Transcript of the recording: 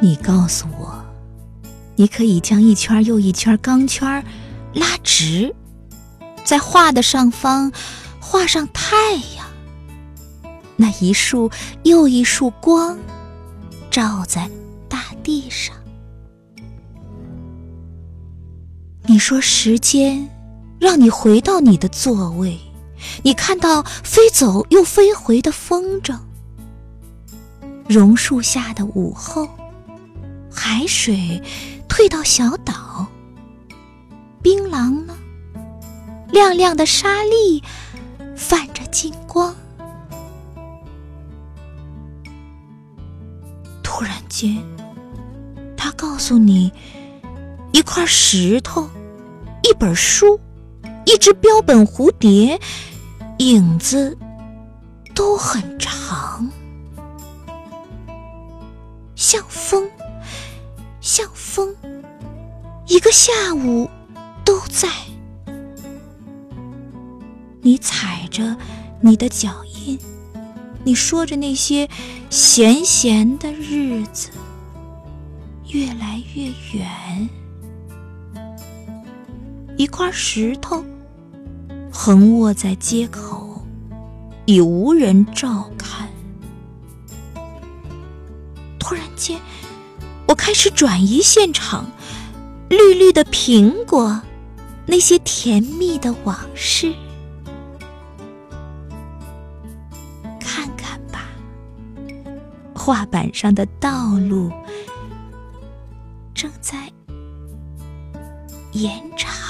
你告诉我，你可以将一圈又一圈钢圈拉直，在画的上方画上太阳，那一束又一束光照在大地上。你说时间让你回到你的座位，你看到飞走又飞回的风筝，榕树下的午后。海水退到小岛，槟榔呢？亮亮的沙粒泛着金光。突然间，他告诉你，一块石头、一本书、一只标本蝴蝶，影子都很长，像风。像风，一个下午都在。你踩着你的脚印，你说着那些闲闲的日子，越来越远。一块石头横卧在街口，已无人照看。突然间。我开始转移现场，绿绿的苹果，那些甜蜜的往事，看看吧，画板上的道路正在延长。